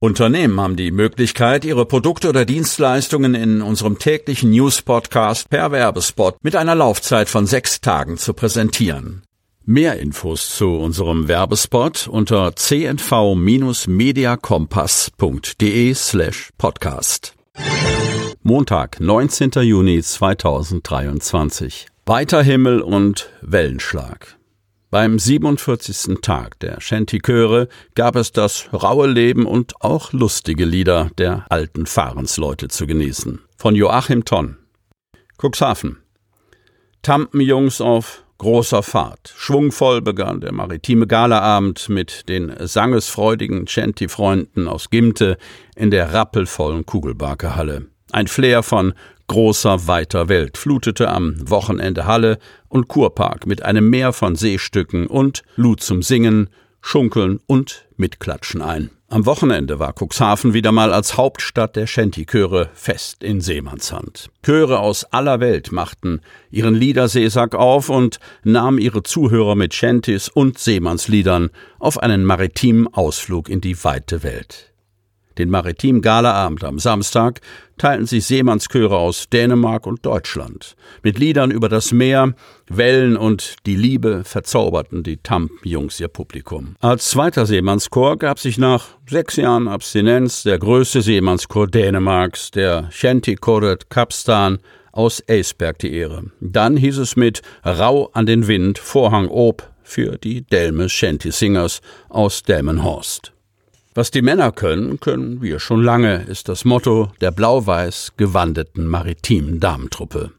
Unternehmen haben die Möglichkeit, ihre Produkte oder Dienstleistungen in unserem täglichen News-Podcast per Werbespot mit einer Laufzeit von sechs Tagen zu präsentieren. Mehr Infos zu unserem Werbespot unter cnv-mediakompass.de slash podcast. Montag, 19. Juni 2023. Weiter Himmel und Wellenschlag. Beim 47. Tag der Shanty-Chöre gab es das raue Leben und auch lustige Lieder der alten Fahrensleute zu genießen. Von Joachim Tonn. Cuxhaven. Tampenjungs auf großer Fahrt. Schwungvoll begann der maritime Galaabend mit den sangesfreudigen Shanty-Freunden aus Gimte in der rappelvollen Kugelbarkehalle. Ein Flair von großer, weiter Welt flutete am Wochenende Halle und Kurpark mit einem Meer von Seestücken und lud zum Singen, Schunkeln und Mitklatschen ein. Am Wochenende war Cuxhaven wieder mal als Hauptstadt der Shanty-Chöre fest in Seemannshand. Chöre aus aller Welt machten ihren Liederseesack auf und nahmen ihre Zuhörer mit Shantys und Seemannsliedern auf einen maritimen Ausflug in die weite Welt. Den Maritim Galaabend am Samstag teilten sich Seemannschöre aus Dänemark und Deutschland. Mit Liedern über das Meer, Wellen und die Liebe verzauberten die Tamp-Jungs ihr Publikum. Als zweiter Seemannschor gab sich nach sechs Jahren Abstinenz der größte Seemannschor Dänemarks, der Shanty Koret Kapstan, aus Eisberg die Ehre. Dann hieß es mit Rau an den Wind, Vorhang ob für die Delme Shanty Singers aus Delmenhorst. Was die Männer können, können wir schon lange, ist das Motto der blau-weiß gewandeten maritimen Damentruppe.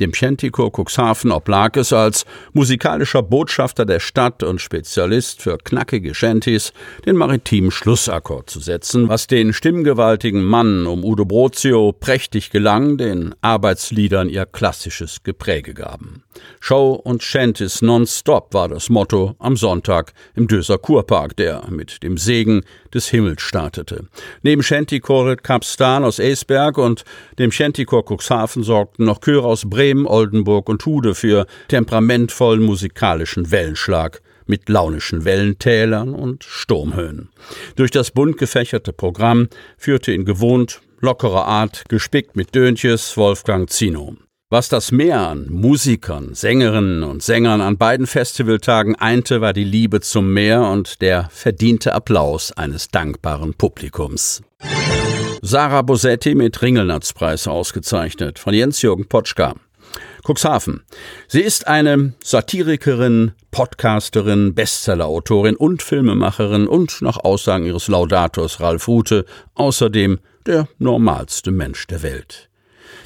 Dem Schentiko Cuxhaven oblag es als musikalischer Botschafter der Stadt und Spezialist für knackige Shanties den maritimen Schlussakkord zu setzen, was den stimmgewaltigen Mann um Udo Brozio prächtig gelang, den Arbeitsliedern ihr klassisches Gepräge gaben. Show und Shanties nonstop war das Motto am Sonntag im Döser Kurpark, der mit dem Segen des Himmels startete. Neben Shantychoret Kapstan aus Eisberg und dem Shantychor Cuxhaven sorgten noch Chöre aus Bremen, Oldenburg und Hude für temperamentvollen musikalischen Wellenschlag mit launischen Wellentälern und Sturmhöhen. Durch das bunt gefächerte Programm führte in gewohnt lockerer Art, gespickt mit Döntjes, Wolfgang Zino. Was das Meer an Musikern, Sängerinnen und Sängern an beiden Festivaltagen einte, war die Liebe zum Meer und der verdiente Applaus eines dankbaren Publikums. Sarah Bosetti mit Ringelnatzpreis ausgezeichnet von Jens-Jürgen Potschka. Cuxhaven. Sie ist eine Satirikerin, Podcasterin, Bestsellerautorin und Filmemacherin und nach Aussagen ihres Laudators Ralf Rute außerdem der normalste Mensch der Welt.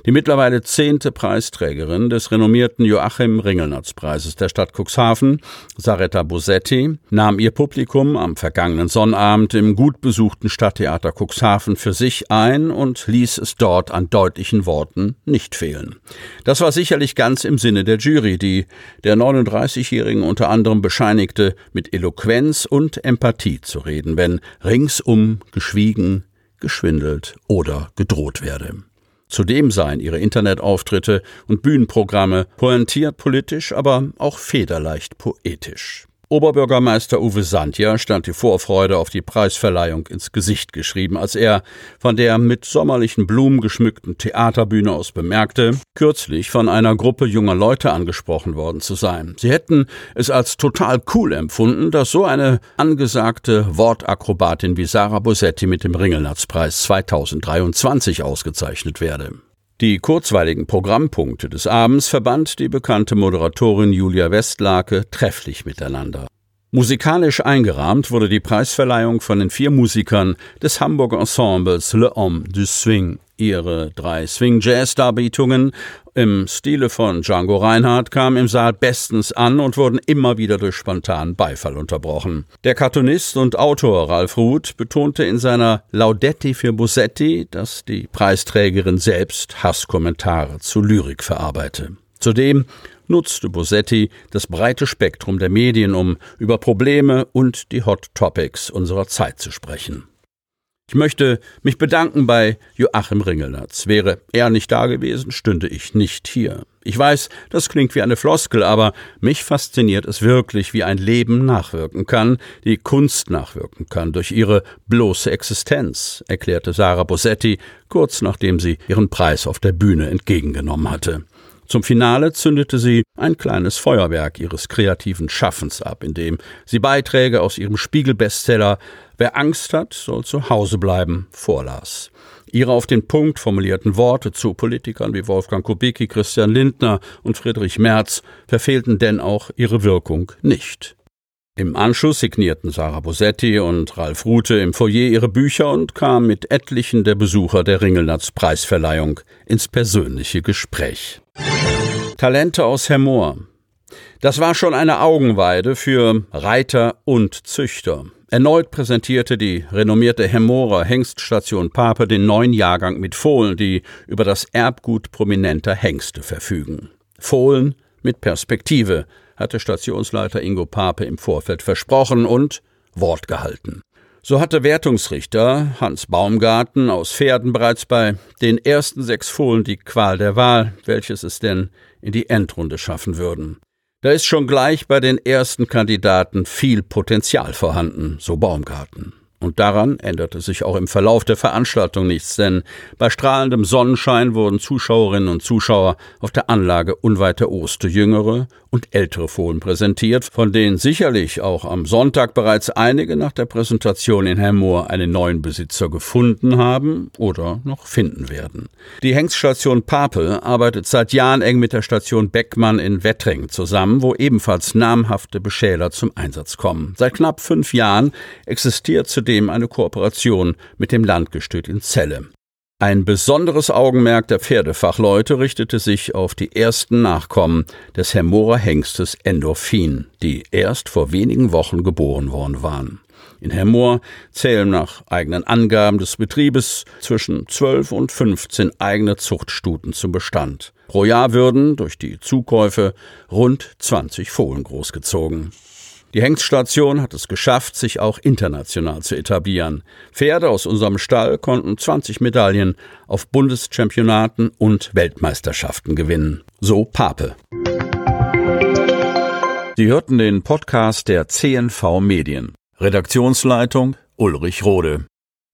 Die mittlerweile zehnte Preisträgerin des renommierten Joachim Ringelnatz-Preises der Stadt Cuxhaven, Saretta Bosetti, nahm ihr Publikum am vergangenen Sonnabend im gut besuchten Stadttheater Cuxhaven für sich ein und ließ es dort an deutlichen Worten nicht fehlen. Das war sicherlich ganz im Sinne der Jury, die der 39-Jährigen unter anderem bescheinigte, mit Eloquenz und Empathie zu reden, wenn ringsum geschwiegen, geschwindelt oder gedroht werde. Zudem seien ihre Internetauftritte und Bühnenprogramme pointiert politisch, aber auch federleicht poetisch. Oberbürgermeister Uwe Sandja stand die Vorfreude auf die Preisverleihung ins Gesicht geschrieben, als er von der mit sommerlichen Blumen geschmückten Theaterbühne aus bemerkte, kürzlich von einer Gruppe junger Leute angesprochen worden zu sein. Sie hätten es als total cool empfunden, dass so eine angesagte Wortakrobatin wie Sarah Bosetti mit dem Ringelnatzpreis 2023 ausgezeichnet werde. Die kurzweiligen Programmpunkte des Abends verband die bekannte Moderatorin Julia Westlake trefflich miteinander. Musikalisch eingerahmt wurde die Preisverleihung von den vier Musikern des Hamburger Ensembles Le Homme du Swing. Ihre drei Swing-Jazz-Darbietungen im Stile von Django Reinhardt kamen im Saal bestens an und wurden immer wieder durch spontanen Beifall unterbrochen. Der Cartoonist und Autor Ralf Ruth betonte in seiner Laudetti für Bossetti, dass die Preisträgerin selbst Hasskommentare zu Lyrik verarbeite. Zudem nutzte Bosetti das breite Spektrum der Medien, um über Probleme und die Hot Topics unserer Zeit zu sprechen. Ich möchte mich bedanken bei Joachim Ringelnatz. Wäre er nicht da gewesen, stünde ich nicht hier. Ich weiß, das klingt wie eine Floskel, aber mich fasziniert es wirklich, wie ein Leben nachwirken kann, die Kunst nachwirken kann, durch ihre bloße Existenz, erklärte Sarah Bossetti, kurz nachdem sie ihren Preis auf der Bühne entgegengenommen hatte. Zum Finale zündete sie ein kleines Feuerwerk ihres kreativen Schaffens ab, indem sie Beiträge aus ihrem Spiegel-Bestseller Wer Angst hat, soll zu Hause bleiben vorlas. Ihre auf den Punkt formulierten Worte zu Politikern wie Wolfgang Kubicki, Christian Lindner und Friedrich Merz verfehlten denn auch ihre Wirkung nicht. Im Anschluss signierten Sarah Bosetti und Ralf Rute im Foyer ihre Bücher und kamen mit etlichen der Besucher der Ringelnatz Preisverleihung ins persönliche Gespräch. Talente aus Hermoor. Das war schon eine Augenweide für Reiter und Züchter. Erneut präsentierte die renommierte Hermorer Hengststation Pape den neuen Jahrgang mit Fohlen, die über das Erbgut prominenter Hengste verfügen. Fohlen mit Perspektive, hatte Stationsleiter Ingo Pape im Vorfeld versprochen und Wort gehalten. So hatte Wertungsrichter Hans Baumgarten aus Pferden bereits bei den ersten sechs Fohlen die Qual der Wahl, welches es denn in die Endrunde schaffen würden. Da ist schon gleich bei den ersten Kandidaten viel Potenzial vorhanden, so Baumgarten. Und daran änderte sich auch im Verlauf der Veranstaltung nichts, denn bei strahlendem Sonnenschein wurden Zuschauerinnen und Zuschauer auf der Anlage unweit der Oste jüngere und ältere Fohlen präsentiert, von denen sicherlich auch am Sonntag bereits einige nach der Präsentation in Hermoor einen neuen Besitzer gefunden haben oder noch finden werden. Die Hengststation Pape arbeitet seit Jahren eng mit der Station Beckmann in Wettring zusammen, wo ebenfalls namhafte Beschäler zum Einsatz kommen. Seit knapp fünf Jahren existiert zudem zudem eine Kooperation mit dem Landgestüt in Celle. Ein besonderes Augenmerk der Pferdefachleute richtete sich auf die ersten Nachkommen des Hermorer Hengstes Endorphin, die erst vor wenigen Wochen geboren worden waren. In Hermoor zählen nach eigenen Angaben des Betriebes zwischen 12 und 15 eigene Zuchtstuten zum Bestand. Pro Jahr würden durch die Zukäufe rund 20 Fohlen großgezogen. Die Hengststation hat es geschafft, sich auch international zu etablieren. Pferde aus unserem Stall konnten 20 Medaillen auf Bundeschampionaten und Weltmeisterschaften gewinnen. So Pape. Sie hörten den Podcast der CNV Medien. Redaktionsleitung Ulrich Rode.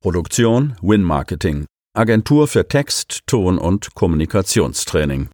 Produktion Win Marketing. Agentur für Text, Ton und Kommunikationstraining.